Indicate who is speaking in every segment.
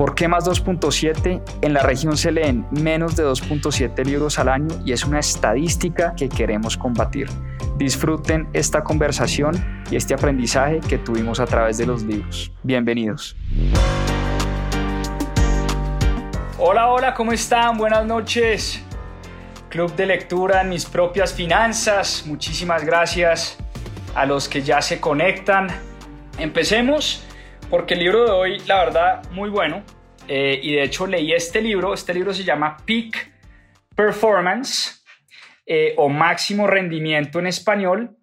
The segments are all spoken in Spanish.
Speaker 1: ¿Por qué más 2.7? En la región se leen menos de 2.7 libros al año y es una estadística que queremos combatir. Disfruten esta conversación y este aprendizaje que tuvimos a través de los libros. Bienvenidos. Hola, hola, ¿cómo están? Buenas noches. Club de lectura en mis propias finanzas. Muchísimas gracias a los que ya se conectan. Empecemos porque el libro de hoy, la verdad, muy bueno. Eh, y de hecho leí este libro. Este libro se llama Peak Performance eh, o máximo rendimiento en español,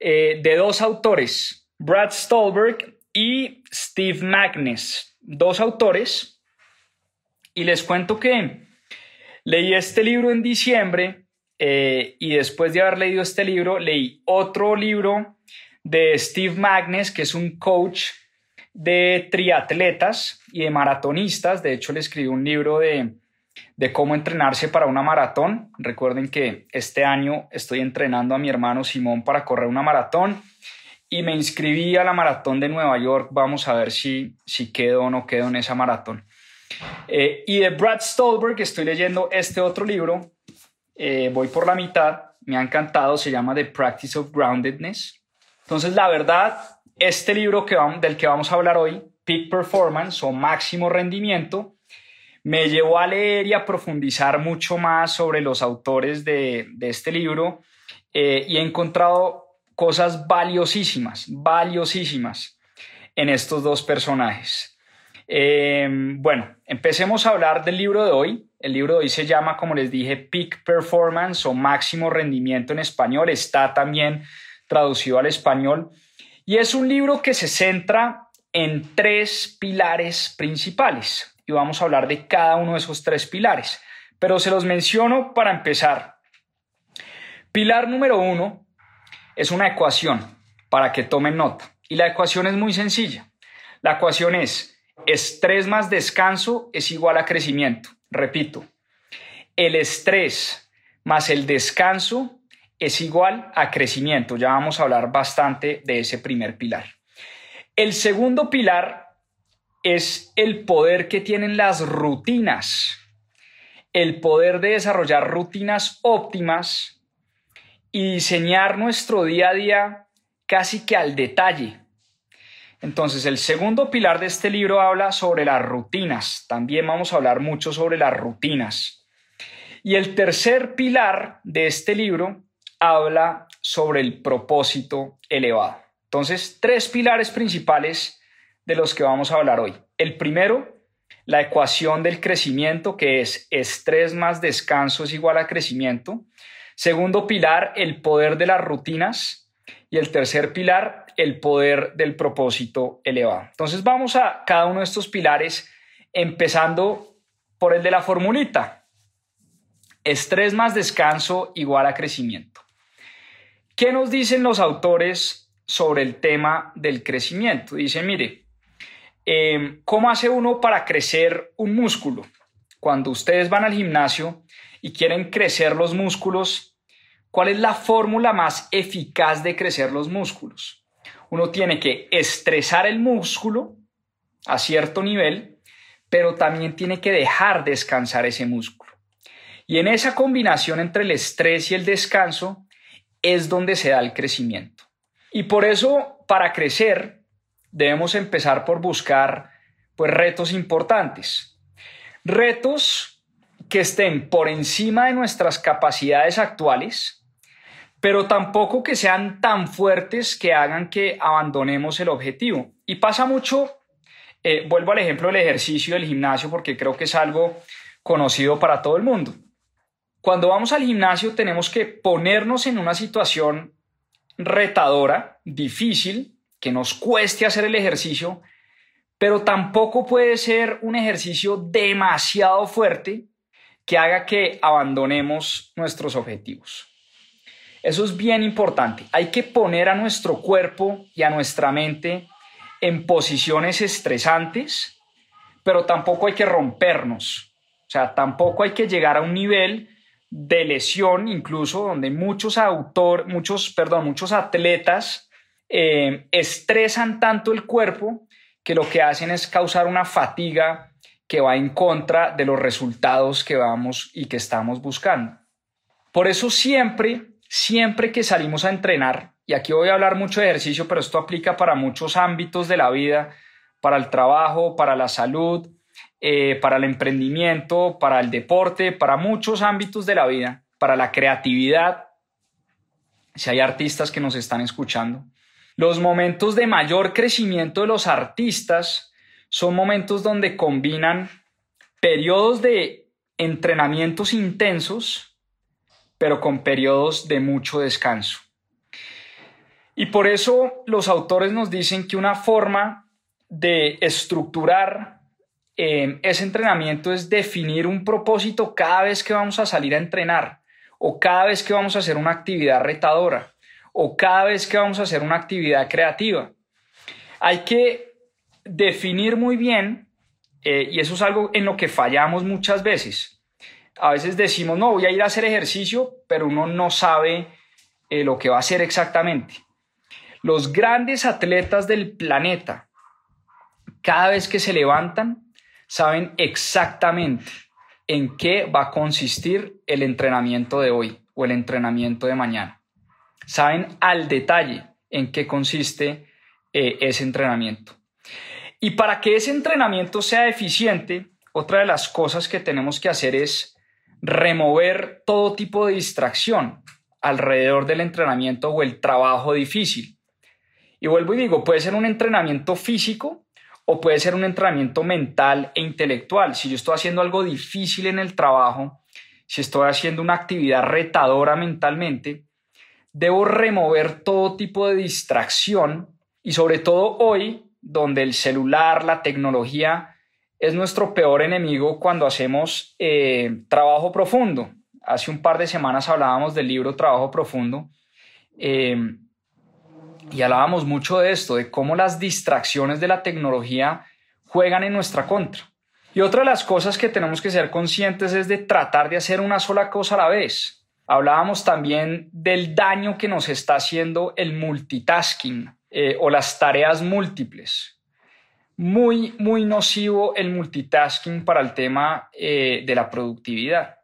Speaker 1: eh, de dos autores, Brad Stolberg y Steve Magnus, dos autores. Y les cuento que leí este libro en diciembre y después de haber leído este libro, leí otro libro de Steve Magnus, que es un coach de triatletas y de maratonistas. De hecho, le escribí un libro de de cómo entrenarse para una maratón. Recuerden que este año estoy entrenando a mi hermano Simón para correr una maratón y me inscribí a la maratón de Nueva York. Vamos a ver si, si quedo o no quedo en esa maratón. Eh, y de Brad Stolberg estoy leyendo este otro libro. Eh, voy por la mitad. Me ha encantado. Se llama The Practice of Groundedness. Entonces, la verdad, este libro que vamos, del que vamos a hablar hoy, Peak Performance o Máximo Rendimiento, me llevó a leer y a profundizar mucho más sobre los autores de, este libro eh, y he encontrado cosas valiosísimas, valiosísimas en estos dos personajes. Em, bueno, empecemos a hablar del libro de hoy. El libro de hoy se llama, como les dije, Peak Performance o Máximo Rendimiento en español. Está también traducido al español. Y es un libro que se centra en tres pilares principales y vamos a hablar de cada uno de esos tres pilares. Pero se los menciono para empezar. Pilar número uno es una ecuación para que tomen nota. Y la ecuación es muy sencilla. La ecuación es estrés más descanso es igual a crecimiento. Repito, el estrés más el descanso es igual a crecimiento. Ya vamos a hablar bastante de ese primer pilar. El segundo pilar es el poder que tienen las rutinas, el poder de desarrollar rutinas óptimas y diseñar nuestro día a día casi que al detalle. Entonces, el segundo pilar de este libro habla sobre las rutinas. También vamos a hablar mucho sobre las rutinas. Y el tercer pilar de este libro habla sobre el propósito elevado. Entonces, tres pilares principales de los que vamos a hablar hoy. El primero, la ecuación del crecimiento, que es estrés más descanso es igual a crecimiento. Segundo pilar, el poder de las rutinas. Y el tercer pilar, el poder del propósito elevado. Entonces vamos a cada uno de estos pilares, empezando por el de la formulita. Estrés más descanso igual a crecimiento. ¿Qué nos dicen los autores sobre el tema del crecimiento? Dicen, mire, Em, ¿Cómo hace uno para crecer un músculo? Cuando ustedes van al gimnasio y quieren crecer los músculos, ¿cuál es la fórmula más eficaz de crecer los músculos? Uno tiene que estresar el músculo a cierto nivel, pero también tiene que dejar descansar ese músculo. Y en esa combinación entre el estrés y el descanso es donde se da el crecimiento. Y por eso, para crecer, debemos empezar por buscar pues, retos importantes. Retos que estén por encima de nuestras capacidades actuales, pero tampoco que sean tan fuertes que hagan que abandonemos el objetivo. Y pasa mucho, eh, vuelvo al ejemplo del ejercicio del gimnasio, porque creo que es algo conocido para todo el mundo. Cuando vamos al gimnasio tenemos que ponernos en una situación retadora, difícil, que nos cueste hacer el ejercicio, pero tampoco puede ser un ejercicio demasiado fuerte que haga que abandonemos nuestros objetivos. Eso es bien importante. Hay que poner a nuestro cuerpo y a nuestra mente en posiciones estresantes, pero tampoco hay que rompernos. O sea, tampoco hay que llegar a un nivel de lesión, incluso donde muchos autor, muchos, perdón, muchos atletas eh, estresan tanto el cuerpo que lo que hacen es causar una fatiga que va en contra de los resultados que vamos y que estamos buscando. Por eso siempre, siempre que salimos a entrenar, y aquí voy a hablar mucho de ejercicio, pero esto aplica para muchos ámbitos de la vida, para el trabajo, para la salud, eh, para el emprendimiento, para el deporte, para muchos ámbitos de la vida, para la creatividad, si hay artistas que nos están escuchando. Los momentos de mayor crecimiento de los artistas son momentos donde combinan periodos de entrenamientos intensos, pero con periodos de mucho descanso. Y por eso los autores nos dicen que una forma de estructurar eh, ese entrenamiento es definir un propósito cada vez que vamos a salir a entrenar o cada vez que vamos a hacer una actividad retadora o cada vez que vamos a hacer una actividad creativa. Hay que definir muy bien, eh, y eso es algo en lo que fallamos muchas veces. A veces decimos, no, voy a ir a hacer ejercicio, pero uno no sabe eh, lo que va a hacer exactamente. Los grandes atletas del planeta, cada vez que se levantan, saben exactamente en qué va a consistir el entrenamiento de hoy o el entrenamiento de mañana. Saben al detalle en qué consiste eh, ese entrenamiento. Y para que ese entrenamiento sea eficiente, otra de las cosas que tenemos que hacer es remover todo tipo de distracción alrededor del entrenamiento o el trabajo difícil. Y vuelvo y digo, puede ser un entrenamiento físico o puede ser un entrenamiento mental e intelectual. Si yo estoy haciendo algo difícil en el trabajo, si estoy haciendo una actividad retadora mentalmente, debo remover todo tipo de distracción y sobre todo hoy donde el celular, la tecnología es nuestro peor enemigo cuando hacemos eh, trabajo profundo. Hace un par de semanas hablábamos del libro Trabajo Profundo eh, y hablábamos mucho de esto, de cómo las distracciones de la tecnología juegan en nuestra contra. Y otra de las cosas que tenemos que ser conscientes es de tratar de hacer una sola cosa a la vez. Hablábamos también del daño que nos está haciendo el multitasking eh, o las tareas múltiples. Muy, muy nocivo el multitasking para el tema eh, de la productividad.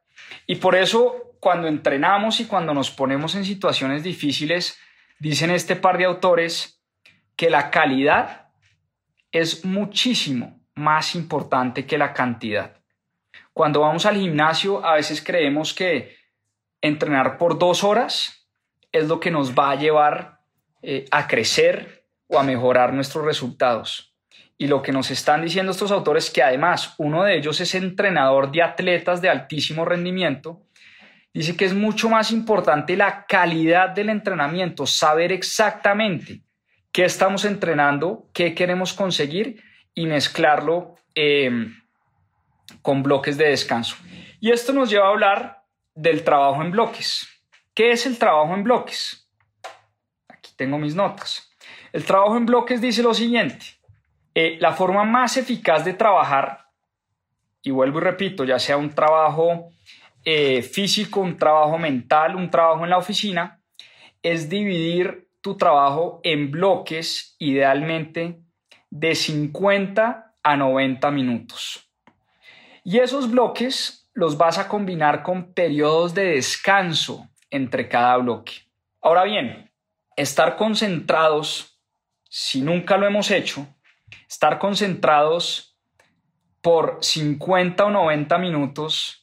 Speaker 1: Y por eso, cuando entrenamos y cuando nos ponemos en situaciones difíciles, dicen este par de autores que la calidad es muchísimo más importante que la cantidad. Cuando vamos al gimnasio, a veces creemos que entrenar por dos horas es lo que nos va a llevar eh, a crecer o a mejorar nuestros resultados. Y lo que nos están diciendo estos autores, que además uno de ellos es entrenador de atletas de altísimo rendimiento, dice que es mucho más importante la calidad del entrenamiento, saber exactamente qué estamos entrenando, qué queremos conseguir y mezclarlo em, con bloques de descanso. Y esto nos lleva a hablar del trabajo en bloques. ¿Qué es el trabajo en bloques? tengo mis notas. El trabajo en bloques dice lo siguiente. Eh, la forma más eficaz de trabajar, y vuelvo y repito, ya sea un trabajo eh, físico, un trabajo mental, un trabajo en la oficina, es dividir tu trabajo en bloques, idealmente de 50 a 90 minutos. Y esos bloques los vas a combinar con periodos de descanso entre cada bloque. Ahora bien, estar concentrados, si nunca lo hemos hecho, estar concentrados por 50 o 90 minutos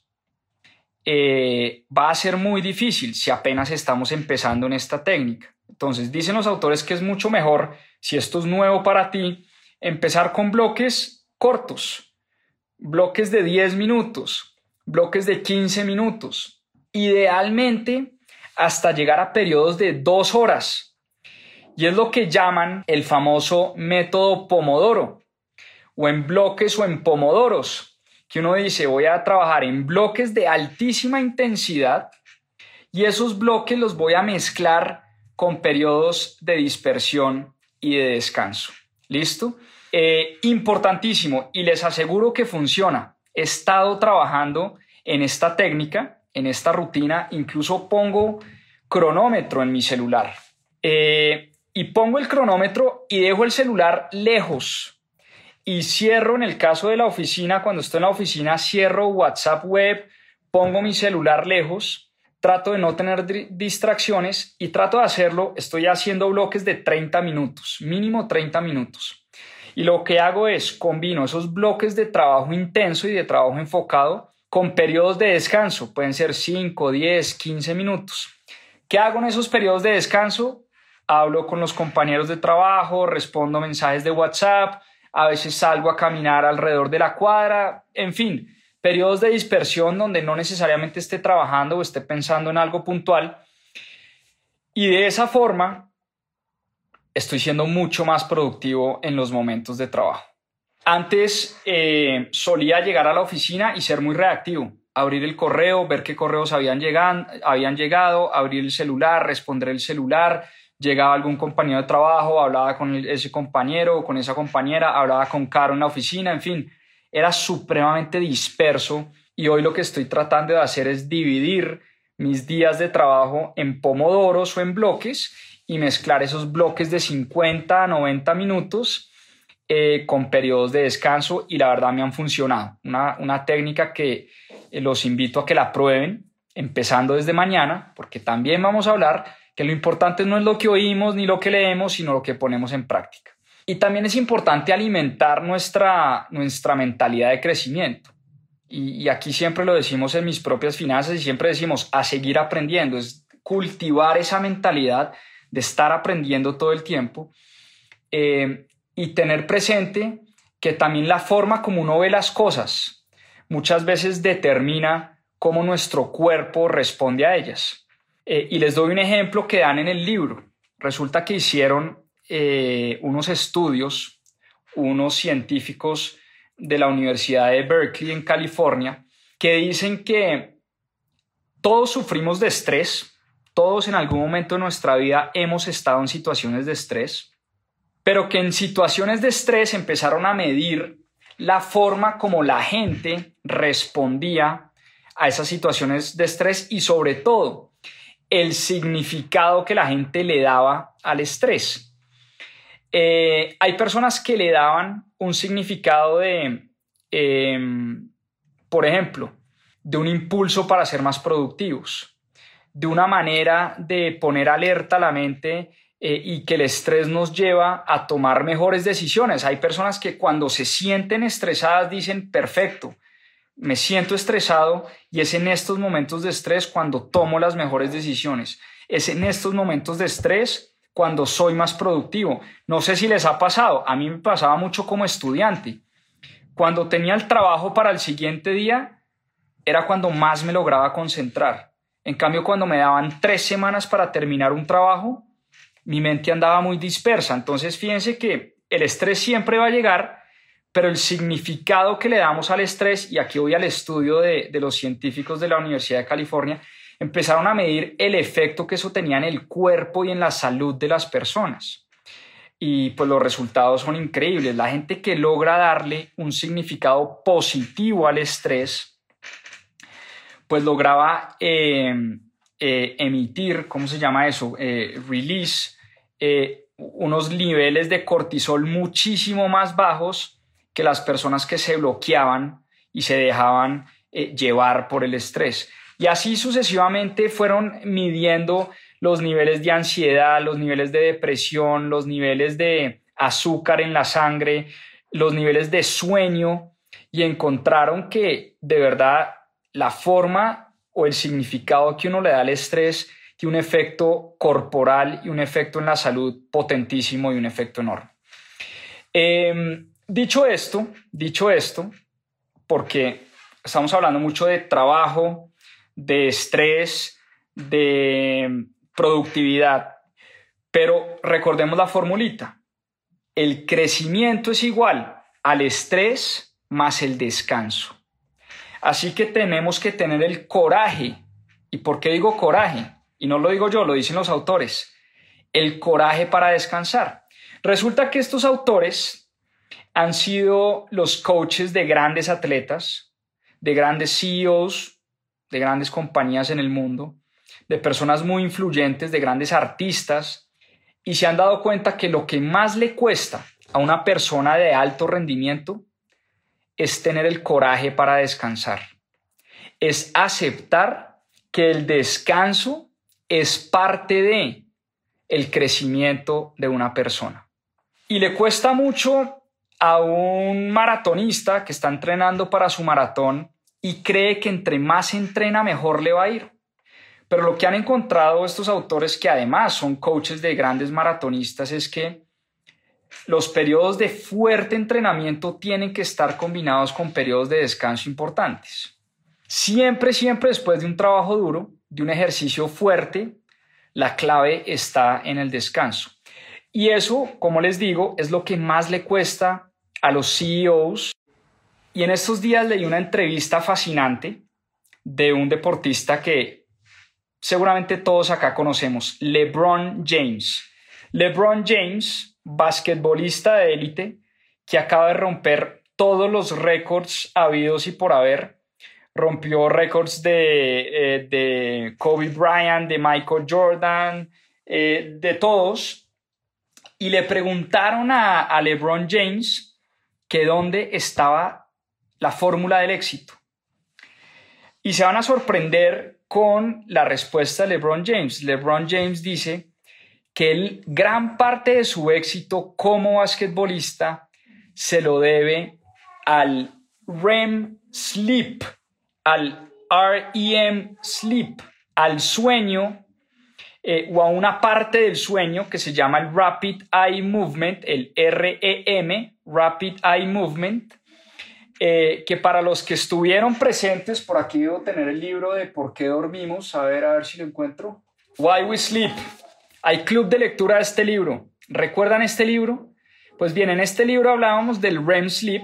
Speaker 1: eh, va a ser muy difícil si apenas estamos empezando en esta técnica. Entonces, dicen los autores que es mucho mejor, si esto es nuevo para ti, empezar con bloques cortos, bloques de 10 minutos, bloques de 15 minutos. Idealmente, hasta llegar a periodos de dos horas. Y es lo que llaman el famoso método Pomodoro, o en bloques o en pomodoros, que uno dice voy a trabajar en bloques de altísima intensidad y esos bloques los voy a mezclar con periodos de dispersión y de descanso. ¿Listo? Eh, importantísimo y les aseguro que funciona. He estado trabajando en esta técnica, en esta rutina, incluso pongo cronómetro en mi celular. Eh, y pongo el cronómetro y dejo el celular lejos. Y cierro en el caso de la oficina, cuando estoy en la oficina, cierro WhatsApp web, pongo mi celular lejos, trato de no tener distracciones y trato de hacerlo, estoy haciendo bloques de 30 minutos, mínimo 30 minutos. Y lo que hago es combino esos bloques de trabajo intenso y de trabajo enfocado con periodos de descanso, pueden ser 5, 10, 15 minutos. ¿Qué hago en esos periodos de descanso? Hablo con los compañeros de trabajo, respondo mensajes de WhatsApp, a veces salgo a caminar alrededor de la cuadra, en fin, periodos de dispersión donde no necesariamente esté trabajando o esté pensando en algo puntual. Y de esa forma estoy siendo mucho más productivo en los momentos de trabajo. Antes eh, solía llegar a la oficina y ser muy reactivo, abrir el correo, ver qué correos habían, habían llegado, abrir el celular, responder el celular, llegaba algún compañero de trabajo, hablaba con ese compañero o con esa compañera, hablaba con Caro en la oficina, en fin, era supremamente disperso y hoy lo que estoy tratando de hacer es dividir mis días de trabajo en pomodoros o en bloques y mezclar esos bloques de 50 a 90 minutos eh, con periodos de descanso y la verdad me han funcionado. Una, una técnica que eh, los invito a que la prueben empezando desde mañana porque también vamos a hablar que lo importante no es lo que oímos ni lo que leemos, sino lo que ponemos en práctica. Y también es importante alimentar nuestra, nuestra mentalidad de crecimiento. Y, aquí siempre lo decimos en mis propias finanzas y siempre decimos a seguir aprendiendo, es cultivar esa mentalidad de estar aprendiendo todo el tiempo eh, y tener presente que también la forma como uno ve las cosas muchas veces determina cómo nuestro cuerpo responde a ellas. Eh, y les doy un ejemplo que dan en el libro. Resulta que hicieron eh, unos estudios, unos científicos de la Universidad de Berkeley en California, que dicen que todos sufrimos de estrés, todos en algún momento de nuestra vida hemos estado en situaciones de estrés, pero que en situaciones de estrés empezaron a medir la forma como la gente respondía a esas situaciones de estrés y sobre todo el significado que la gente le daba al estrés. Eh, hay personas que le daban un significado de, em, por ejemplo, de un impulso para ser más productivos, de una manera de poner alerta a la mente eh, y que el estrés nos lleva a tomar mejores decisiones. Hay personas que cuando se sienten estresadas dicen, perfecto, me siento estresado y es en estos momentos de estrés cuando tomo las mejores decisiones. Es en estos momentos de estrés cuando soy más productivo. No sé si les ha pasado, a mí me pasaba mucho como estudiante. Cuando tenía el trabajo para el siguiente día, era cuando más me lograba concentrar. En cambio, cuando me daban tres semanas para terminar un trabajo, mi mente andaba muy dispersa. Entonces, fíjense que el estrés siempre va a llegar, pero el significado que le damos al estrés, y aquí voy al estudio de, los científicos de la Universidad de California, empezaron a medir el efecto que eso tenía en el cuerpo y en la salud de las personas. Y pues los resultados son increíbles. La gente que logra darle un significado positivo al estrés, pues lograba eh, eh, emitir, ¿cómo se llama eso? Eh, release, unos niveles de cortisol muchísimo más bajos que las personas que se bloqueaban y se dejaban eh, llevar por el estrés. Y así sucesivamente fueron midiendo los niveles de ansiedad, los niveles de depresión, los niveles de azúcar en la sangre, los niveles de sueño y encontraron que de verdad la forma o el significado que uno le da al estrés tiene un efecto corporal y un efecto en la salud potentísimo y un efecto enorme. Em, Dicho esto, dicho esto, porque estamos hablando mucho de trabajo, de estrés, de productividad, pero recordemos la formulita. El crecimiento es igual al estrés más el descanso. Así que tenemos que tener el coraje ¿Y por qué digo coraje? Y no lo digo yo, lo dicen los autores. El coraje para descansar. Resulta que estos autores han sido los coaches de grandes atletas, de grandes CEOs, de grandes compañías en el mundo, de personas muy influyentes, de grandes artistas, y se han dado cuenta que lo que más le cuesta a una persona de alto rendimiento es tener el coraje para descansar, es aceptar que el descanso es parte de el crecimiento de una persona. Y le cuesta mucho a un maratonista que está entrenando para su maratón y cree que entre más entrena mejor le va a ir. Pero lo que han encontrado estos autores, que además son coaches de grandes maratonistas, es que los periodos de fuerte entrenamiento tienen que estar combinados con periodos de descanso importantes. Siempre, siempre después de un trabajo duro, de un ejercicio fuerte, la clave está en el descanso. Y eso, como les digo, es lo que más le cuesta a los CEOs. Y en estos días leí una entrevista fascinante de un deportista que seguramente todos acá conocemos, LeBron James. LeBron James, basquetbolista de élite, que acaba de romper todos los récords habidos y por haber. Rompió récords de, eh, de, Kobe Bryant, de Michael Jordan, eh, de todos. Y le preguntaron a, a LeBron James que dónde estaba la fórmula del éxito. Y se van a sorprender con la respuesta de LeBron James. LeBron James dice que el, gran parte de su éxito como basquetbolista se lo debe al REM sleep, al REM sleep, al sueño eh, o a una parte del sueño que se llama el Rapid Eye Movement, el REM, Rapid Eye Movement, eh, que para los que estuvieron presentes, por aquí debo tener el libro de por qué dormimos, a ver, a ver si lo encuentro. Why We Sleep. Hay club de lectura de este libro. ¿Recuerdan este libro? Pues bien, en este libro hablábamos del REM sleep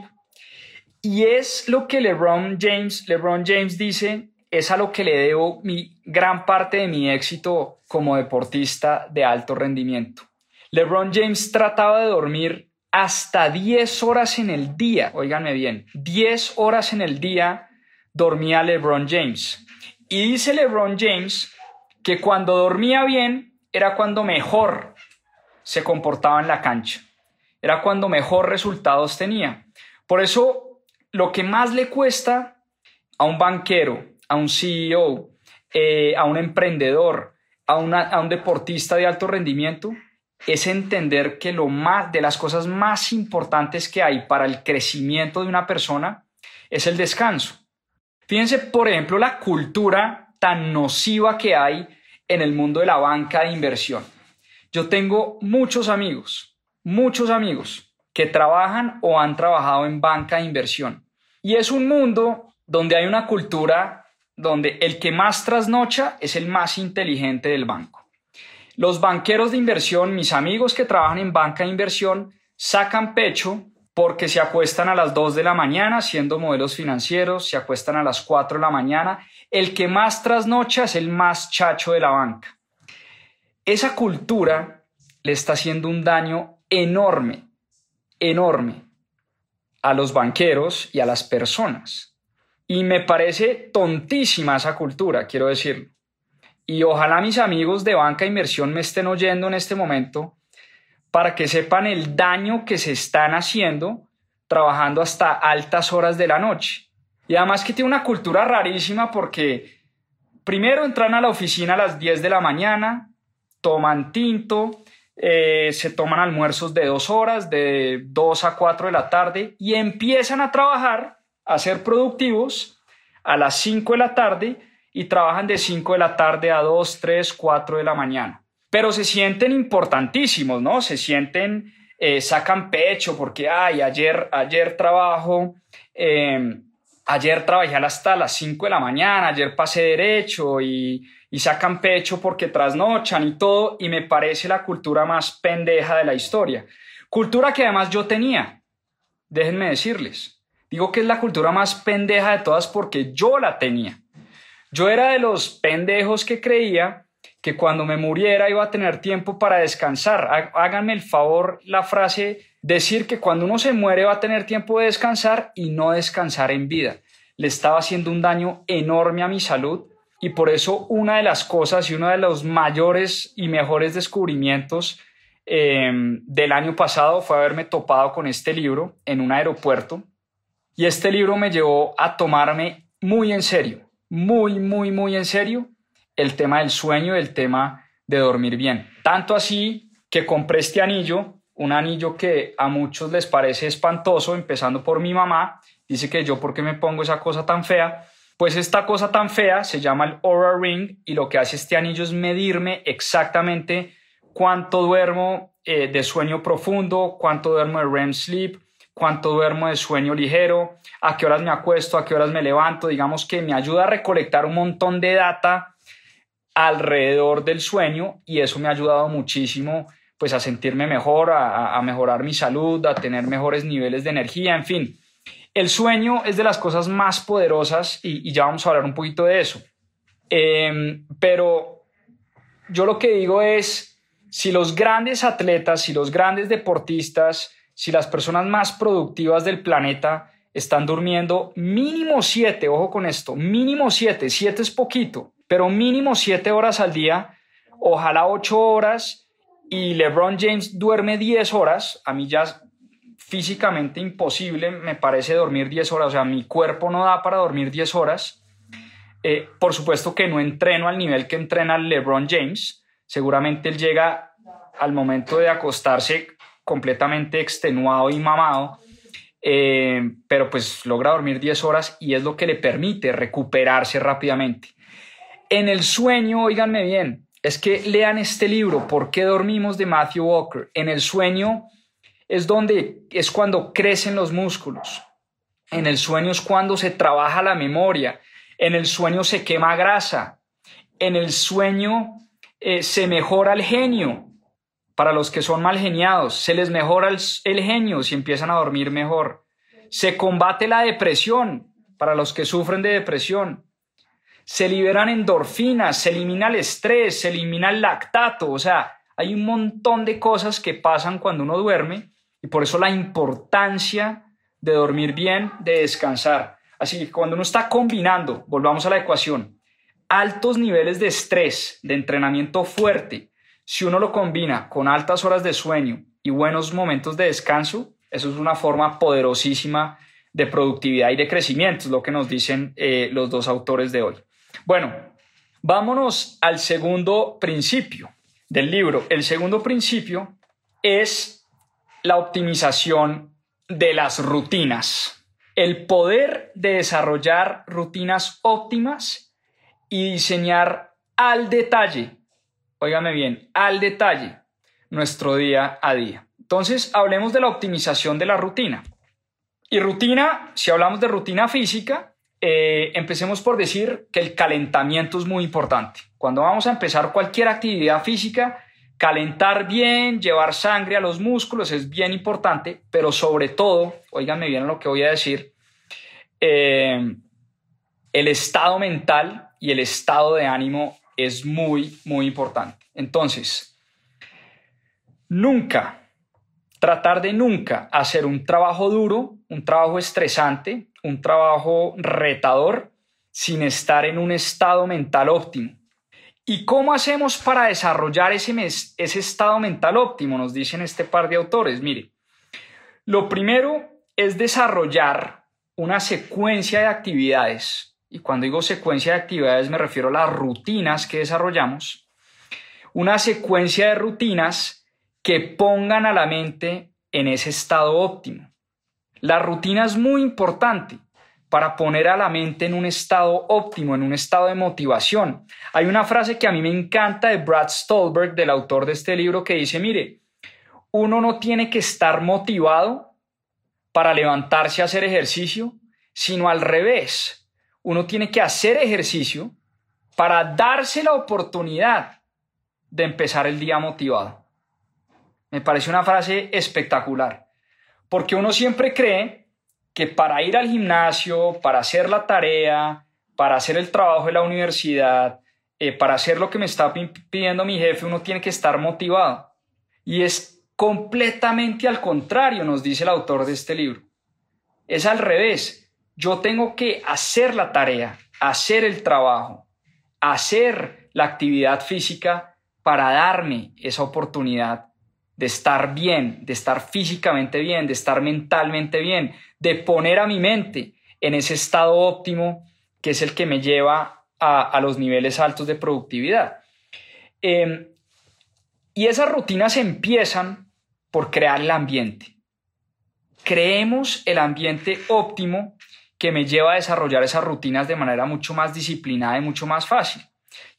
Speaker 1: y es lo que LeBron James, LeBron James dice, es a lo que le debo mi gran parte de mi éxito como deportista de alto rendimiento. LeBron James trataba de dormir hasta 10 horas en el día, oíganme bien, 10 horas en el día dormía LeBron James. Y dice LeBron James que cuando dormía bien era cuando mejor se comportaba en la cancha, era cuando mejor resultados tenía. Por eso, lo que más le cuesta a un banquero, a un CEO, eh, a un emprendedor, a, a un deportista de alto rendimiento, es entender que lo más de las cosas más importantes que hay para el crecimiento de una persona es el descanso. Fíjense, por ejemplo, la cultura tan nociva que hay en el mundo de la banca de inversión. Yo tengo muchos amigos, muchos amigos que trabajan o han trabajado en banca de inversión. Y es un mundo donde hay una cultura donde el que más trasnocha es el más inteligente del banco. Los banqueros de inversión, mis amigos que trabajan en banca de inversión, sacan pecho porque se acuestan a las 2 de la mañana siendo modelos financieros, se acuestan a las 4 de la mañana. El que más trasnocha es el más chacho de la banca. Esa cultura le está haciendo un daño enorme, enorme a los banqueros y a las personas. Y me parece tontísima esa cultura, quiero decirlo y ojalá mis amigos de banca inversión me estén oyendo en este momento para que sepan el daño que se están haciendo trabajando hasta altas horas de la noche. Y además que tiene una cultura rarísima porque primero entran a la oficina a las 10 de la mañana, toman tinto, eh, se toman almuerzos de dos horas, de 2 a 4 de la tarde y empiezan a trabajar, a ser productivos a las 5 de la tarde y trabajan de 5 de la tarde a 2, 3, 4 de la mañana. Pero se sienten importantísimos, ¿no? Se sienten, eh, sacan pecho porque, ay, ayer, ayer trabajo, em, ayer trabajé hasta las 5 de la mañana, ayer pasé derecho y, y sacan pecho porque trasnochan y todo, y me parece la cultura más pendeja de la historia. Cultura que además yo tenía, déjenme decirles. Digo que es la cultura más pendeja de todas porque yo la tenía. Yo era de los pendejos que creía que cuando me muriera iba a tener tiempo para descansar. Háganme el favor la frase, decir que cuando uno se muere va a tener tiempo de descansar y no descansar en vida. Le estaba haciendo un daño enorme a mi salud y por eso una de las cosas y uno de los mayores y mejores descubrimientos em, del año pasado fue haberme topado con este libro en un aeropuerto. Y este libro me llevó a tomarme muy en serio, muy, muy, muy en serio el tema del sueño el tema de dormir bien. Tanto así que compré este anillo, un anillo que a muchos les parece espantoso, empezando por mi mamá. Dice que yo, ¿por qué me pongo esa cosa tan fea? Pues esta cosa tan fea se llama el Aura Ring y lo que hace este anillo es medirme exactamente cuánto duermo eh, de sueño profundo, cuánto duermo de REM sleep, cuánto duermo de sueño ligero, a qué horas me acuesto, a qué horas me levanto. Digamos que me ayuda a recolectar un montón de data alrededor del sueño y eso me ha ayudado muchísimo pues a sentirme mejor, a, mejorar mi salud, a tener mejores niveles de energía, en fin. El sueño es de las cosas más poderosas y, ya vamos a hablar un poquito de eso. Em, pero yo lo que digo es, si los grandes atletas, si los grandes deportistas, si las personas más productivas del planeta están durmiendo mínimo siete, ojo con esto, mínimo siete, siete es poquito, pero mínimo siete horas al día, ojalá ocho horas, y LeBron James duerme diez horas, a mí ya físicamente imposible me parece dormir diez horas, o sea, mi cuerpo no da para dormir diez horas. Eh, por supuesto que no entreno al nivel que entrena LeBron James, seguramente él llega al momento de acostarse completamente extenuado y mamado, eh, pero pues logra dormir 10 horas y es lo que le permite recuperarse rápidamente. En el sueño, oíganme bien, es que lean este libro, ¿Por qué dormimos? de Matthew Walker. En el sueño es donde es cuando crecen los músculos. En el sueño es cuando se trabaja la memoria. En el sueño se quema grasa. En el sueño eh, se mejora el genio. Para los que son mal geniados, se les mejora el, genio si empiezan a dormir mejor. Se combate la depresión para los que sufren de depresión se liberan endorfinas, se elimina el estrés, se elimina el lactato, o sea, hay un montón de cosas que pasan cuando uno duerme y por eso la importancia de dormir bien, de descansar. Así que cuando uno está combinando, volvamos a la ecuación, altos niveles de estrés, de entrenamiento fuerte, si uno lo combina con altas horas de sueño y buenos momentos de descanso, eso es una forma poderosísima de productividad y de crecimiento, es lo que nos dicen eh, los dos autores de hoy. Bueno, vámonos al segundo principio del libro. El segundo principio es la optimización de las rutinas. El poder de desarrollar rutinas óptimas y diseñar al detalle, óigame bien, al detalle nuestro día a día. Entonces, hablemos de la optimización de la rutina. Y rutina, si hablamos de rutina física, eh, empecemos por decir que el calentamiento es muy importante. Cuando vamos a empezar cualquier actividad física, calentar bien, llevar sangre a los músculos es bien importante, pero sobre todo, oíganme bien lo que voy a decir, eh, el estado mental y el estado de ánimo es muy, muy importante. Entonces, nunca, tratar de nunca hacer un trabajo duro, un trabajo estresante, un trabajo retador sin estar en un estado mental óptimo. ¿Y cómo hacemos para desarrollar ese, ese estado mental óptimo? Nos dicen este par de autores. Mire, lo primero es desarrollar una secuencia de actividades. Y cuando digo secuencia de actividades me refiero a las rutinas que desarrollamos. Una secuencia de rutinas que pongan a la mente en ese estado óptimo. La rutina es muy importante para poner a la mente en un estado óptimo, en un estado de motivación. Hay una frase que a mí me encanta de Brad Stolberg, del autor de este libro, que dice, mire, uno no tiene que estar motivado para levantarse a hacer ejercicio, sino al revés. Uno tiene que hacer ejercicio para darse la oportunidad de empezar el día motivado. Me parece una frase espectacular. Porque uno siempre cree que para ir al gimnasio, para hacer la tarea, para hacer el trabajo de la universidad, eh, para hacer lo que me está pidiendo mi jefe, uno tiene que estar motivado. Y es completamente al contrario, nos dice el autor de este libro. Es al revés. Yo tengo que hacer la tarea, hacer el trabajo, hacer la actividad física para darme esa oportunidad de estar bien, de estar físicamente bien, de estar mentalmente bien, de poner a mi mente en ese estado óptimo que es el que me lleva a, los niveles altos de productividad. Em, y esas rutinas empiezan por crear el ambiente. Creemos el ambiente óptimo que me lleva a desarrollar esas rutinas de manera mucho más disciplinada y mucho más fácil.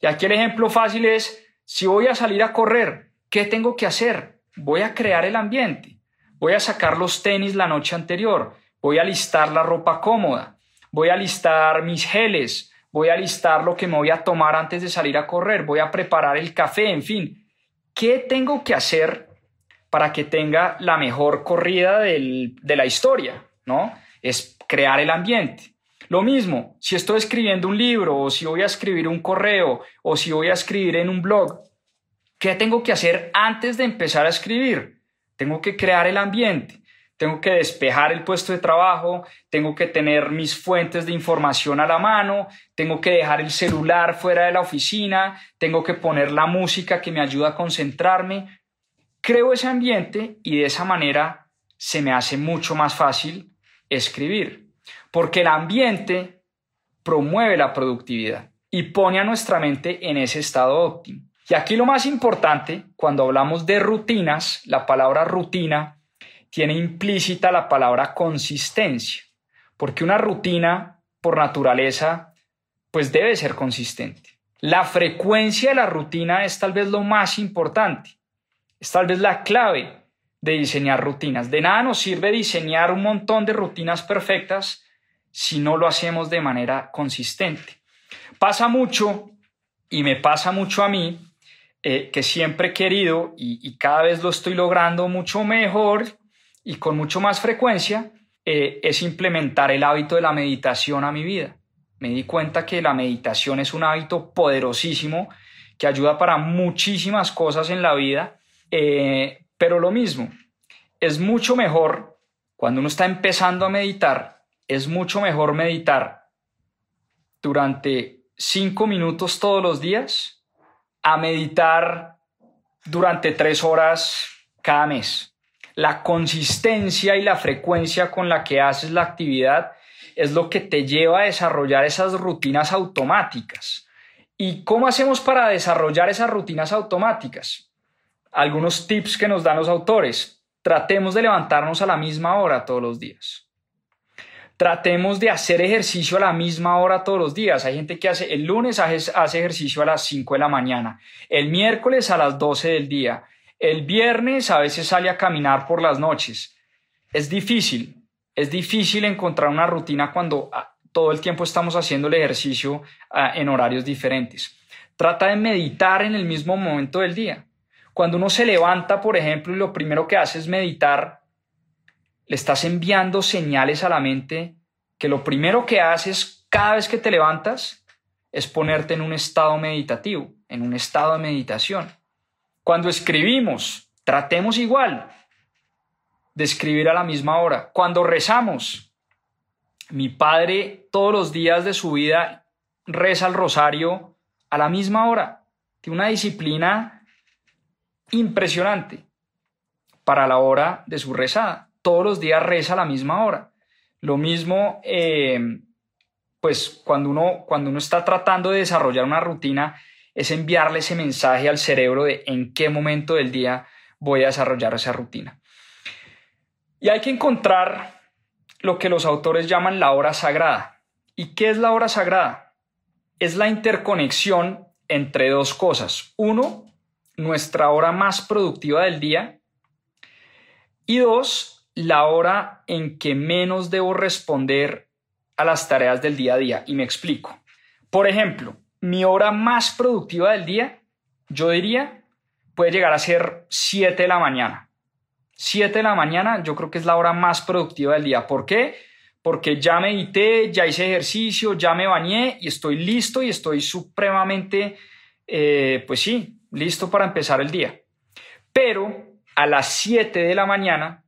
Speaker 1: Y aquí el ejemplo fácil es, si voy a salir a correr, ¿qué tengo que hacer? Voy a crear el ambiente. Voy a sacar los tenis la noche anterior. Voy a listar la ropa cómoda. Voy a listar mis geles voy a listar lo que me voy a tomar antes de salir a correr, voy a preparar el café, en fin. ¿Qué tengo que hacer para que tenga la mejor corrida de la historia? ¿No? Es crear el ambiente. Lo mismo, si estoy escribiendo un libro o si voy a escribir un correo o si voy a escribir en un blog, ¿qué tengo que hacer antes de empezar a escribir? Tengo que crear el ambiente tengo que despejar el puesto de trabajo, tengo que tener mis fuentes de información a la mano, tengo que dejar el celular fuera de la oficina, tengo que poner la música que me ayuda a concentrarme. Creo ese ambiente y de esa manera se me hace mucho más fácil escribir, porque el ambiente promueve la productividad y pone a nuestra mente en ese estado óptimo. Y aquí lo más importante, cuando hablamos de rutinas, la palabra rutina tiene implícita la palabra consistencia, porque una rutina, por naturaleza, pues debe ser consistente. La frecuencia de la rutina es tal vez lo más importante, es tal vez la clave de diseñar rutinas. De nada nos sirve diseñar un montón de rutinas perfectas si no lo hacemos de manera consistente. Pasa mucho, y me pasa mucho a mí, eh, que siempre he querido y, y cada vez lo estoy logrando mucho mejor y con mucho más frecuencia eh, es implementar el hábito de la meditación a mi vida. Me di cuenta que la meditación es un hábito poderosísimo que ayuda para muchísimas cosas en la vida, eh, pero lo mismo, es mucho mejor cuando uno está empezando a meditar, es mucho mejor meditar durante cinco minutos todos los días a meditar durante tres horas cada mes la consistencia y la frecuencia con la que haces la actividad es lo que te lleva a desarrollar esas rutinas automáticas. ¿Y cómo hacemos para desarrollar esas rutinas automáticas? Algunos tips que nos dan los autores. Tratemos de levantarnos a la misma hora todos los días. Tratemos de hacer ejercicio a la misma hora todos los días. Hay gente que hace el lunes hace ejercicio a las 5 de la mañana, el miércoles a las 12 del día, el viernes a veces sale a caminar por las noches. Es difícil, es difícil encontrar una rutina cuando ah, todo el tiempo estamos haciendo el ejercicio ah, en horarios diferentes. Trata de meditar en el mismo momento del día. Cuando uno se levanta, por ejemplo, y lo primero que hace es meditar, le estás enviando señales a la mente que lo primero que haces cada vez que te levantas es ponerte en un estado meditativo, en un estado de meditación. Cuando escribimos, tratemos igual de escribir a la misma hora. Cuando rezamos, mi padre todos los días de su vida reza el rosario a la misma hora. Tiene una disciplina impresionante para la hora de su rezada. Todos los días reza a la misma hora. Lo mismo, eh, pues cuando uno, cuando uno está tratando de desarrollar una rutina, es enviarle ese mensaje al cerebro de en qué momento del día voy a desarrollar esa rutina. Y hay que encontrar lo que los autores llaman la hora sagrada. ¿Y qué es la hora sagrada? Es la interconexión entre dos cosas. Uno, nuestra hora más productiva del día. Y dos, la hora en que menos debo responder a las tareas del día a día. Y me explico. Por ejemplo, mi hora más productiva del día, yo diría, puede llegar a ser 7 de la mañana. 7 de la mañana yo creo que es la hora más productiva del día. ¿Por qué? porque ya medité, ya hice ejercicio, ya me bañé y estoy listo y estoy supremamente, eh, pues sí, listo para empezar el día. Pero a las 7 de la mañana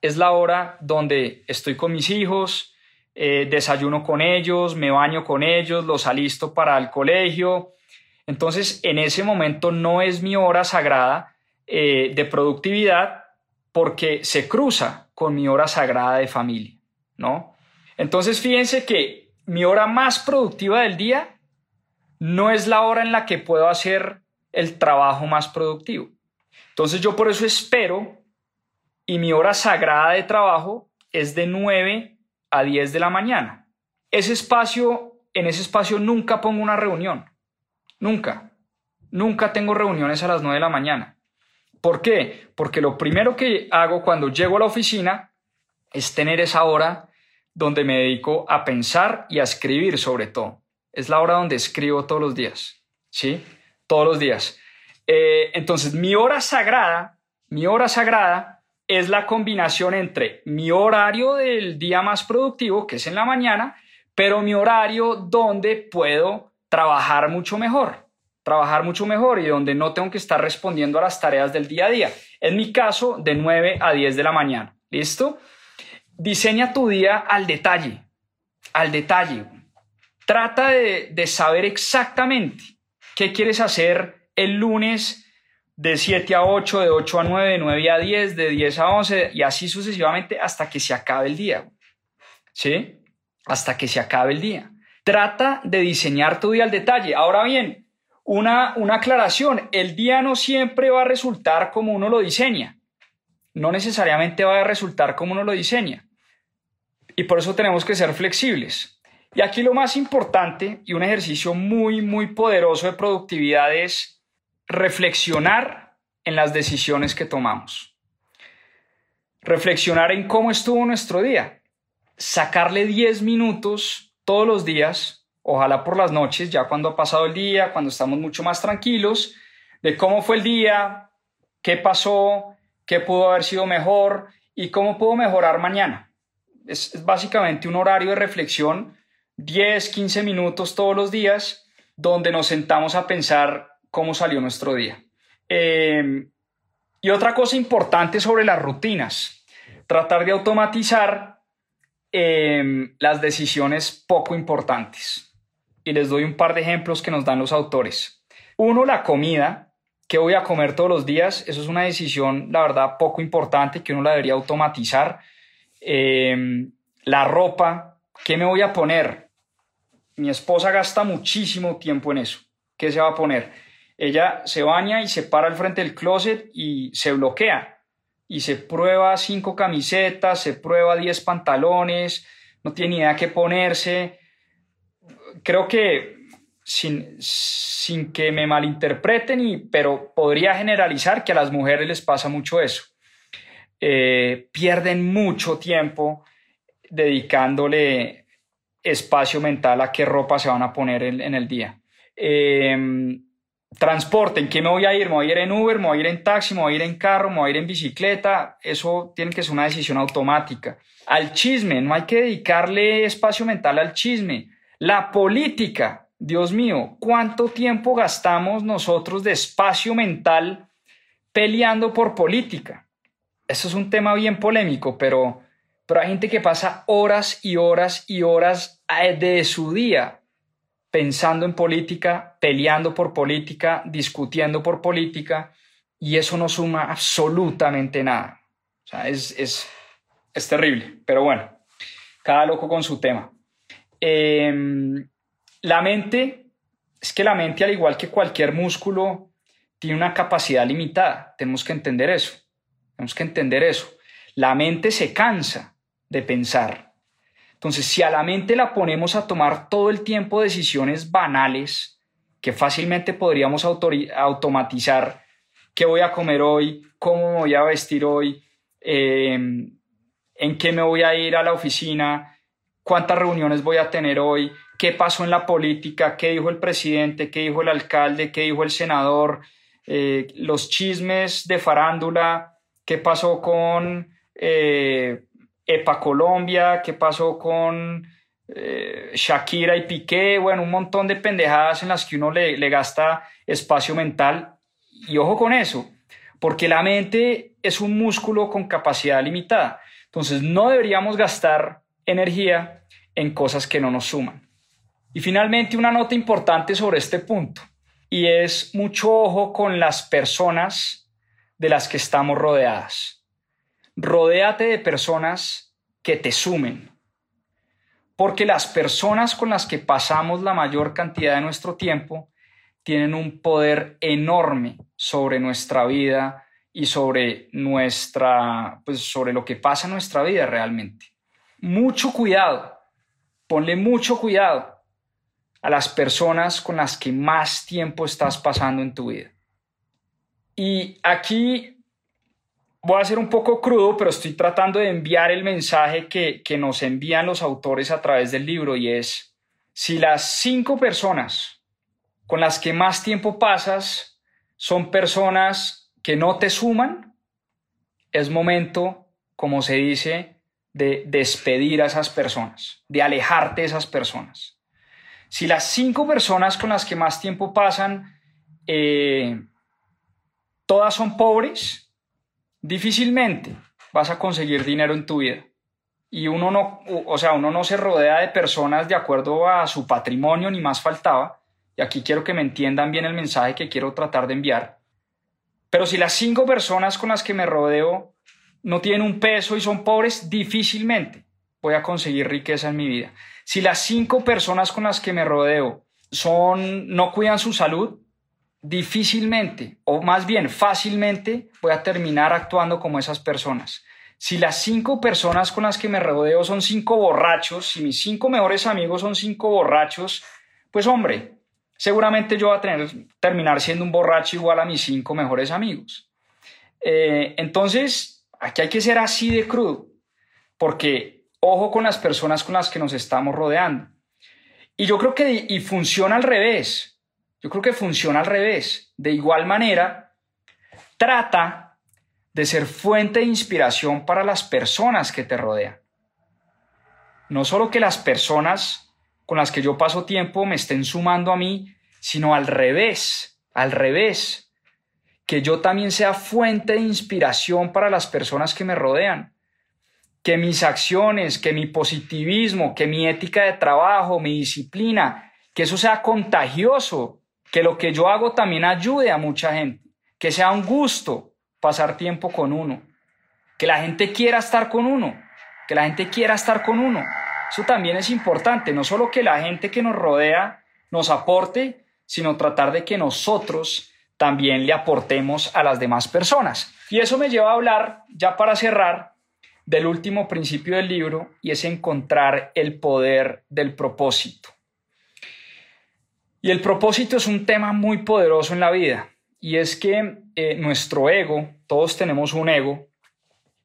Speaker 1: es la hora donde estoy con mis hijos, eh, desayuno con ellos, me baño con ellos, los alisto para el colegio. Entonces, en ese momento no es mi hora sagrada eh, de productividad porque se cruza con mi hora sagrada de familia, ¿no? Entonces, fíjense que mi hora más productiva del día no es la hora en la que puedo hacer el trabajo más productivo. Entonces, yo por eso espero y mi hora sagrada de trabajo es de 9 a 10 de la mañana. Ese espacio, en ese espacio nunca pongo una reunión. Nunca. Nunca tengo reuniones a las 9 de la mañana. ¿Por qué? Porque lo primero que hago cuando llego a la oficina es tener esa hora donde me dedico a pensar y a escribir sobre todo. Es la hora donde escribo todos los días, ¿sí? Todos los días. Eh, entonces, mi hora sagrada, mi hora sagrada es la combinación entre mi horario del día más productivo, que es en la mañana, pero mi horario donde puedo trabajar mucho mejor, trabajar mucho mejor y donde no tengo que estar respondiendo a las tareas del día a día. En mi caso, de 9 a 10 de la mañana. ¿Listo? Diseña tu día al detalle, al detalle. Trata de, saber exactamente qué quieres hacer el lunes de 7 a 8, de 8 a 9, de 9 a 10, de 10 a 11 y así sucesivamente hasta que se acabe el día. ¿Sí? Hasta que se acabe el día. Trata de diseñar tu día al detalle. Ahora bien, una, una aclaración, el día no siempre va a resultar como uno lo diseña no necesariamente va a resultar como uno lo diseña. Y por eso tenemos que ser flexibles. Y aquí lo más importante y un ejercicio muy, muy poderoso de productividad es reflexionar en las decisiones que tomamos. Reflexionar en cómo estuvo nuestro día. Sacarle 10 minutos todos los días, ojalá por las noches, ya cuando ha pasado el día, cuando estamos mucho más tranquilos, de cómo fue el día, qué pasó, qué pudo haber sido mejor y cómo puedo mejorar mañana. Es, básicamente un horario de reflexión, 10, 15 minutos todos los días, donde nos sentamos a pensar cómo salió nuestro día. Em, y otra cosa importante sobre las rutinas, tratar de automatizar em, las decisiones poco importantes. Y les doy un par de ejemplos que nos dan los autores. Uno, la comida qué voy a comer todos los días, eso es una decisión, la verdad, poco importante que uno la debería automatizar. Em, la ropa, ¿qué me voy a poner? Mi esposa gasta muchísimo tiempo en eso. ¿Qué se va a poner? Ella se baña y se para al frente del closet y se bloquea y se prueba cinco camisetas, se prueba diez pantalones, no tiene idea qué ponerse. Creo que sin, sin que me malinterpreten, y, pero podría generalizar que a las mujeres les pasa mucho eso. Eh, pierden mucho tiempo dedicándole espacio mental a qué ropa se van a poner en, el día. Eh, transporte, ¿en qué me voy a ir? ¿Me voy a ir en Uber? ¿Me voy a ir en taxi? ¿Me voy a ir en carro? ¿Me voy a ir en bicicleta? Eso tiene que ser una decisión automática. Al chisme, no hay que dedicarle espacio mental al chisme. La política, Dios mío, ¿cuánto tiempo gastamos nosotros de espacio mental peleando por política? Eso es un tema bien polémico, pero, pero hay gente que pasa horas y horas y horas eh, de su día pensando en política, peleando por política, discutiendo por política, y eso no suma absolutamente nada. O sea, es, es, es terrible, pero bueno, cada loco con su tema. Eh, la mente, es que la mente, al igual que cualquier músculo, tiene una capacidad limitada. Tenemos que entender eso. Tenemos que entender eso. La mente se cansa de pensar. Entonces, si a la mente la ponemos a tomar todo el tiempo decisiones banales que fácilmente podríamos automatizar, qué voy a comer hoy, cómo me voy a vestir hoy, em, en qué me voy a ir a la oficina, cuántas reuniones voy a tener hoy, qué pasó en la política, qué dijo el presidente, qué dijo el alcalde, qué dijo el senador, eh, los chismes de farándula, qué pasó con eh, EPA Colombia, qué pasó con eh, Shakira y Piqué, bueno, un montón de pendejadas en las que uno le, le gasta espacio mental. Y ojo con eso, porque la mente es un músculo con capacidad limitada. Entonces no deberíamos gastar energía en cosas que no nos suman. Y finalmente una nota importante sobre este punto, y es mucho ojo con las personas de las que estamos rodeadas. Rodéate de personas que te sumen, porque las personas con las que pasamos la mayor cantidad de nuestro tiempo tienen un poder enorme sobre nuestra vida y sobre nuestra pues sobre lo que pasa en nuestra vida realmente. Mucho cuidado. Ponle mucho cuidado a las personas con las que más tiempo estás pasando en tu vida. Y aquí voy a ser un poco crudo, pero estoy tratando de enviar el mensaje que, que nos envían los autores a través del libro y es, si las cinco personas con las que más tiempo pasas son personas que no te suman, es momento, como se dice, de despedir a esas personas, de alejarte de esas personas. Si las cinco personas con las que más tiempo pasan, eh, todas son pobres, difícilmente vas a conseguir dinero en tu vida. Y uno no, o sea, uno no se rodea de personas de acuerdo a su patrimonio, ni más faltaba. Y aquí quiero que me entiendan bien el mensaje que quiero tratar de enviar. Pero si las cinco personas con las que me rodeo no tienen un peso y son pobres, difícilmente voy a conseguir riqueza en mi vida. Si las cinco personas con las que me rodeo son, no cuidan su salud, difícilmente, o más bien fácilmente, voy a terminar actuando como esas personas. Si las cinco personas con las que me rodeo son cinco borrachos, si mis cinco mejores amigos son cinco borrachos, pues hombre, seguramente yo voy a tener, terminar siendo un borracho igual a mis cinco mejores amigos. Eh, entonces, aquí hay que ser así de crudo, porque ojo con las personas con las que nos estamos rodeando. Y yo creo que y funciona al revés. Yo creo que funciona al revés. De igual manera, trata de ser fuente de inspiración para las personas que te rodean. No solo que las personas con las que yo paso tiempo me estén sumando a mí, sino al revés, al revés, que yo también sea fuente de inspiración para las personas que me rodean. Que mis acciones, que mi positivismo, que mi ética de trabajo, mi disciplina, que eso sea contagioso que lo que yo hago también ayude a mucha gente, que sea un gusto pasar tiempo con uno, que la gente quiera estar con uno, que la gente quiera estar con uno. Eso también es importante, no solo que la gente que nos rodea nos aporte, sino tratar de que nosotros también le aportemos a las demás personas. Y eso me lleva a hablar, ya para cerrar, del último principio del libro y es encontrar el poder del propósito. Y el propósito es un tema muy poderoso en la vida. Y es que eh, nuestro ego, todos tenemos un ego,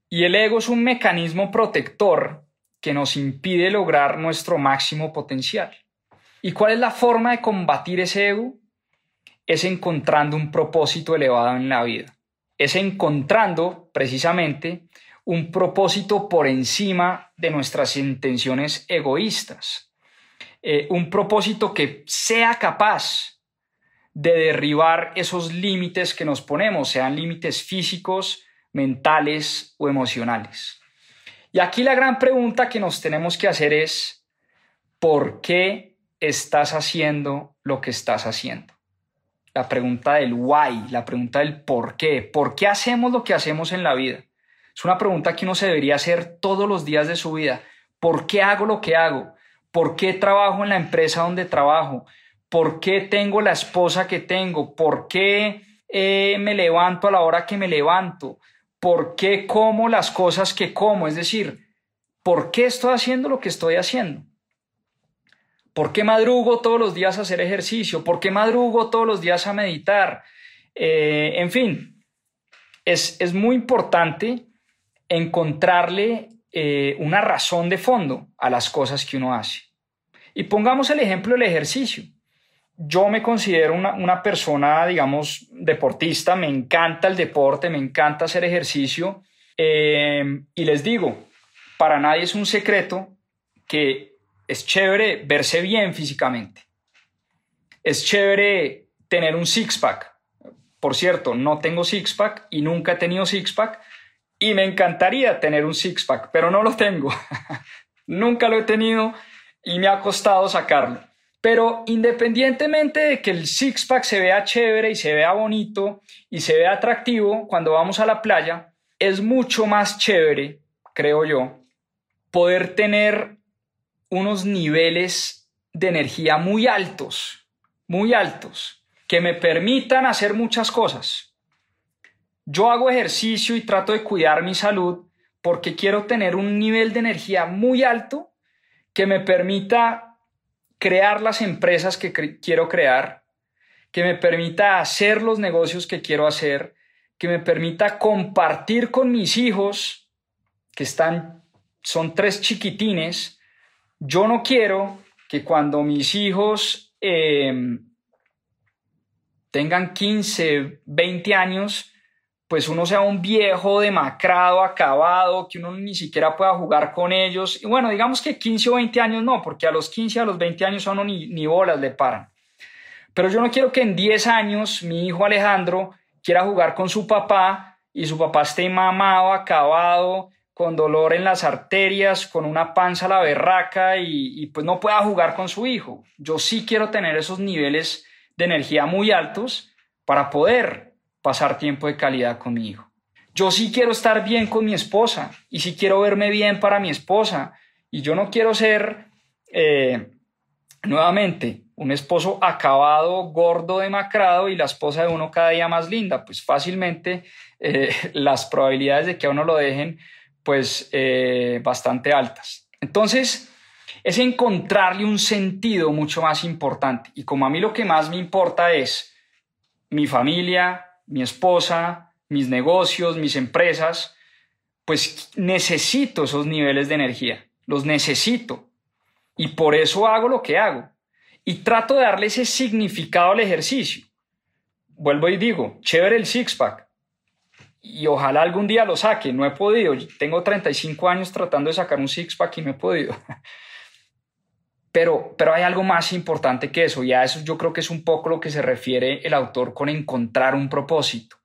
Speaker 1: y el ego es un mecanismo protector que nos impide lograr nuestro máximo potencial. ¿Y cuál es la forma de combatir ese ego? Es encontrando un propósito elevado en la vida. Es encontrando precisamente un propósito por encima de nuestras intenciones egoístas. Eh, un propósito que sea capaz de derribar esos límites que nos ponemos, sean límites físicos, mentales o emocionales. Y aquí la gran pregunta que nos tenemos que hacer es, ¿por qué estás haciendo lo que estás haciendo? La pregunta del why, la pregunta del por qué. ¿Por qué hacemos lo que hacemos en la vida? Es una pregunta que uno se debería hacer todos los días de su vida. ¿Por qué hago lo que hago? ¿Por qué trabajo en la empresa donde trabajo? ¿Por qué tengo la esposa que tengo? ¿Por qué eh, me levanto a la hora que me levanto? ¿Por qué como las cosas que como? Es decir, ¿por qué estoy haciendo lo que estoy haciendo? ¿Por qué madrugo todos los días a hacer ejercicio? ¿Por qué madrugo todos los días a meditar? Eh, en fin, es, es muy importante encontrarle eh, una razón de fondo a las cosas que uno hace. Y pongamos el ejemplo del ejercicio. Yo me considero una, persona, digamos, deportista, me encanta el deporte, me encanta hacer ejercicio. Eh, y les digo, para nadie es un secreto que es chévere verse bien físicamente. Es chévere tener un six-pack. Por cierto, no tengo six-pack y nunca he tenido six-pack y me encantaría tener un six-pack, pero no lo tengo. nunca lo he tenido y me ha costado sacarlo. Pero independientemente de que el six-pack se vea chévere y se vea bonito y se vea atractivo cuando vamos a la playa, es mucho más chévere, creo yo, poder tener unos niveles de energía muy altos, muy altos, que me permitan hacer muchas cosas. Yo hago ejercicio y trato de cuidar mi salud porque quiero tener un nivel de energía muy alto que me permita crear las empresas que quiero crear, que me permita hacer los negocios que quiero hacer, que me permita compartir con mis hijos, que están, son tres chiquitines, yo no quiero que cuando mis hijos em, tengan 15, 20 años, pues uno sea un viejo demacrado, acabado, que uno ni siquiera pueda jugar con ellos. Y bueno, digamos que 15 o 20 años no, porque a los 15, a los 20 años a uno ni, ni bolas le paran. Pero yo no quiero que en 10 años mi hijo Alejandro quiera jugar con su papá y su papá esté mamado, acabado, con dolor en las arterias, con una panza a la berraca y, pues no pueda jugar con su hijo. Yo sí quiero tener esos niveles de energía muy altos para poder pasar tiempo de calidad con mi hijo. Yo sí quiero estar bien con mi esposa y sí quiero verme bien para mi esposa y yo no quiero ser eh, nuevamente un esposo acabado, gordo, demacrado y la esposa de uno cada día más linda. Pues fácilmente eh, las probabilidades de que a uno lo dejen pues eh, bastante altas. Entonces, es encontrarle un sentido mucho más importante. Y como a mí lo que más me importa es mi familia, mi esposa, mis negocios, mis empresas, pues necesito esos niveles de energía, los necesito. Y por eso hago lo que hago. Y trato de darle ese significado al ejercicio. Vuelvo y digo, chévere el six-pack, y ojalá algún día lo saque. No he podido. Tengo 35 años tratando de sacar un six-pack y no he podido. Pero, pero hay algo más importante que eso y a eso yo creo que es un poco lo que se refiere el autor con encontrar un propósito.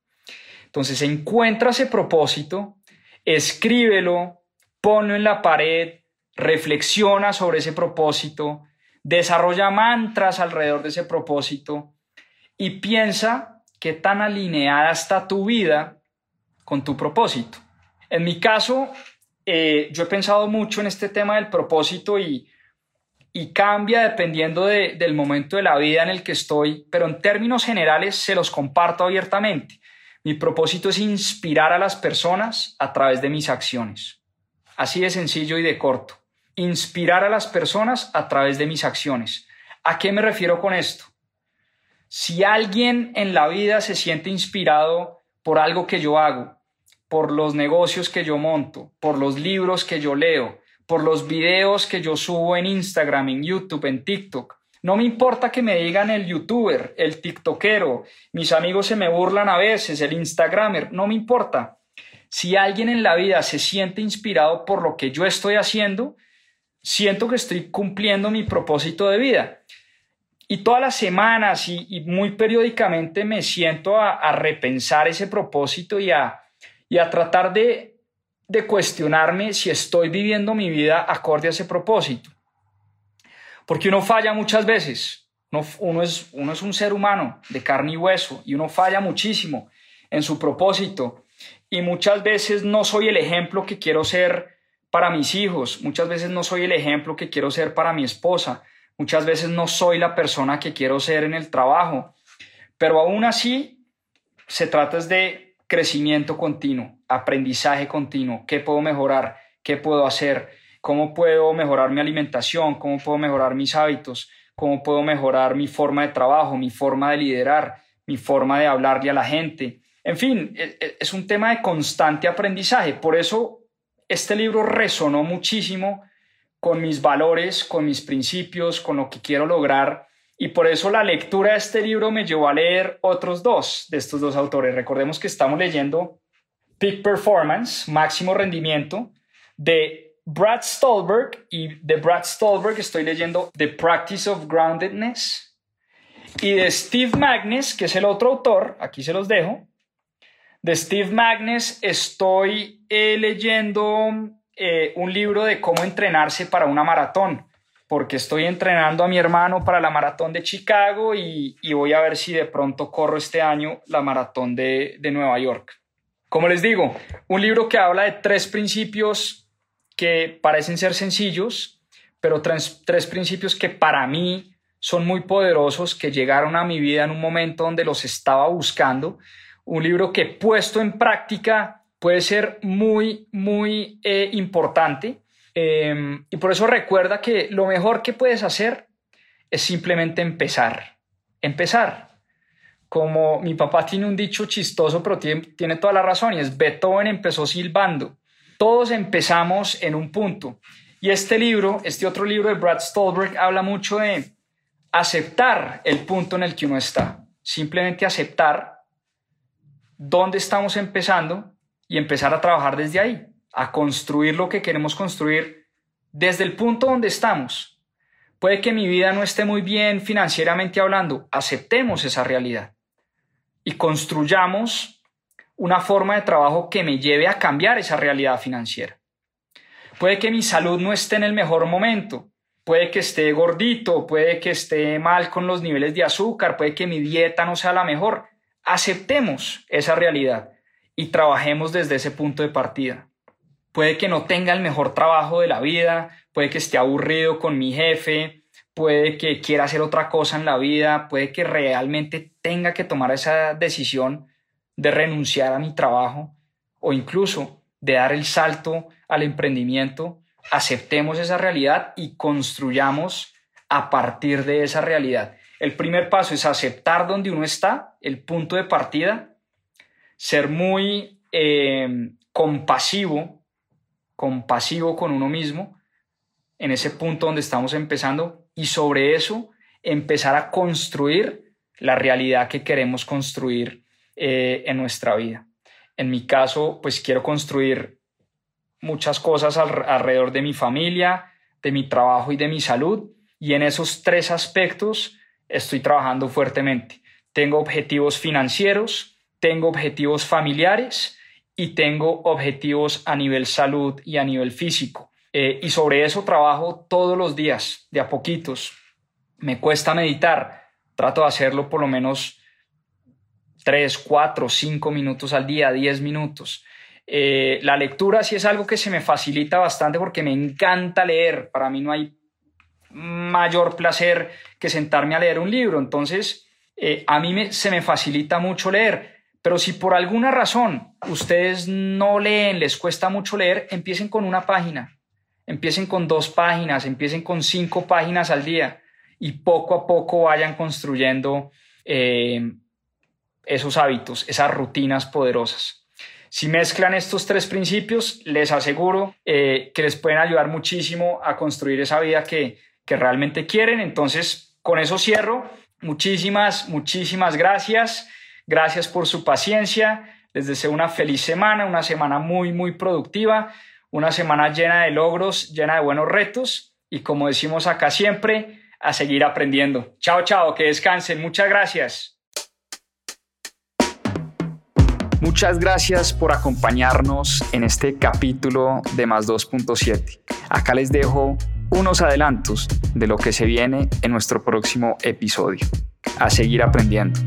Speaker 1: Entonces encuentra ese propósito, escríbelo, ponlo en la pared, reflexiona sobre ese propósito, desarrolla mantras alrededor de ese propósito y piensa qué tan alineada está tu vida con tu propósito. En mi caso, eh, yo he pensado mucho en este tema del propósito y, y cambia dependiendo del momento de la vida en el que estoy, pero en términos generales se los comparto abiertamente. Mi propósito es inspirar a las personas a través de mis acciones. Así de sencillo y de corto. Inspirar a las personas a través de mis acciones. ¿A qué me refiero con esto? Si alguien en la vida se siente inspirado por algo que yo hago, por los negocios que yo monto, por los libros que yo leo, por los videos que yo subo en Instagram, en YouTube, en TikTok. No me importa que me digan el youtuber, el tiktokero, mis amigos se me burlan a veces, el instagramer, no me importa. Si alguien en la vida se siente inspirado por lo que yo estoy haciendo, siento que estoy cumpliendo mi propósito de vida. Y todas las semanas y, muy periódicamente me siento a, repensar ese propósito y a, y a tratar de, de cuestionarme si estoy viviendo mi vida acorde a ese propósito. Porque uno falla muchas veces. Uno, es, uno es un ser humano de carne y hueso y uno falla muchísimo en su propósito. Y muchas veces no soy el ejemplo que quiero ser para mis hijos. Muchas veces no soy el ejemplo que quiero ser para mi esposa. Muchas veces no soy la persona que quiero ser en el trabajo, pero aún así se trata de crecimiento continuo, aprendizaje continuo, qué puedo mejorar, qué puedo hacer, cómo puedo mejorar mi alimentación, cómo puedo mejorar mis hábitos, cómo puedo mejorar mi forma de trabajo, mi forma de liderar, mi forma de hablarle a la gente. En fin, e, e, es un tema de constante aprendizaje. Por eso este libro resonó muchísimo con mis valores, con mis principios, con lo que quiero lograr. Y por eso la lectura de este libro me llevó a leer otros dos de estos dos autores. Recordemos que estamos leyendo Peak Performance, Máximo Rendimiento, de Brad Stolberg y de Brad Stolberg estoy leyendo The Practice of Groundedness y de Steve Magnus, que es el otro autor, aquí se los dejo. De Steve Magnus estoy eh, leyendo eh, un libro de cómo entrenarse para una maratón, porque estoy entrenando a mi hermano para la maratón de Chicago y, voy a ver si de pronto corro este año la maratón de, de Nueva York. Como les digo, un libro que habla de tres principios que parecen ser sencillos, pero tres, tres principios que para mí son muy poderosos, que llegaron a mi vida en un momento donde los estaba buscando. Un libro que puesto en práctica puede ser muy, muy eh, importante. Em, y por eso recuerda que lo mejor que puedes hacer es simplemente empezar. Empezar. Como mi papá tiene un dicho chistoso, pero tiene, tiene toda la razón, y es Beethoven empezó silbando. Todos empezamos en un punto. Y este libro, este otro libro de Brad Stolberg, habla mucho de aceptar el punto en el que uno está, simplemente aceptar dónde estamos empezando y empezar a trabajar desde ahí, a construir lo que queremos construir desde el punto donde estamos. Puede que mi vida no esté muy bien financieramente hablando, aceptemos esa realidad y construyamos una forma de trabajo que me lleve a cambiar esa realidad financiera. Puede que mi salud no esté en el mejor momento, puede que esté gordito, puede que esté mal con los niveles de azúcar, puede que mi dieta no sea la mejor. Aceptemos esa realidad y trabajemos desde ese punto de partida. Puede que no tenga el mejor trabajo de la vida, puede que esté aburrido con mi jefe, puede que quiera hacer otra cosa en la vida, puede que realmente tenga que tomar esa decisión de renunciar a mi trabajo o incluso de dar el salto al emprendimiento aceptemos esa realidad y construyamos a partir de esa realidad. El primer paso es aceptar donde uno está, el punto de partida, ser muy eh, compasivo, compasivo con uno mismo, en ese punto donde estamos empezando, y sobre eso empezar a construir la realidad que queremos construir eh, en nuestra vida. En mi caso, pues quiero construir muchas cosas alrededor de mi familia, de mi trabajo y de mi salud. Y en esos tres aspectos estoy trabajando fuertemente. Tengo objetivos financieros, tengo objetivos familiares y tengo objetivos a nivel salud y a nivel físico. Eh, y sobre eso trabajo todos los días, de a poquitos. Me cuesta meditar, trato de hacerlo por lo menos 3, 4, 5 minutos al día, 10 minutos. Eh, la lectura sí es algo que se me facilita bastante porque me encanta leer. Para mí no hay mayor placer que sentarme a leer un libro. Entonces, eh, a mí se me facilita mucho leer. Pero si por alguna razón ustedes no leen, les cuesta mucho leer, empiecen con una página, empiecen con dos páginas, empiecen con cinco páginas al día y poco a poco vayan construyendo eh, esos hábitos, esas rutinas poderosas. Si mezclan estos tres principios, les aseguro eh, que les pueden ayudar muchísimo a construir esa vida que, que realmente quieren. Entonces, con eso cierro. Muchísimas, muchísimas gracias. Gracias por su paciencia. Les deseo una feliz semana, una semana muy, muy productiva, una semana llena de logros, llena de buenos retos y como decimos acá siempre, a seguir aprendiendo. Chao, chao, que descansen. Muchas gracias. Muchas gracias por acompañarnos en este capítulo de Más 2.7. Acá les dejo unos adelantos de lo que se viene en nuestro próximo episodio. A seguir aprendiendo.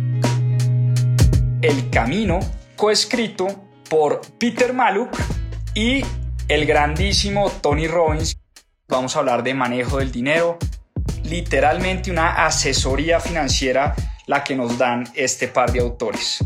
Speaker 1: El Camino, coescrito por Peter Maluk y el grandísimo Tony Robbins. Vamos a hablar de manejo del dinero, literalmente una asesoría financiera la que nos dan este par de autores.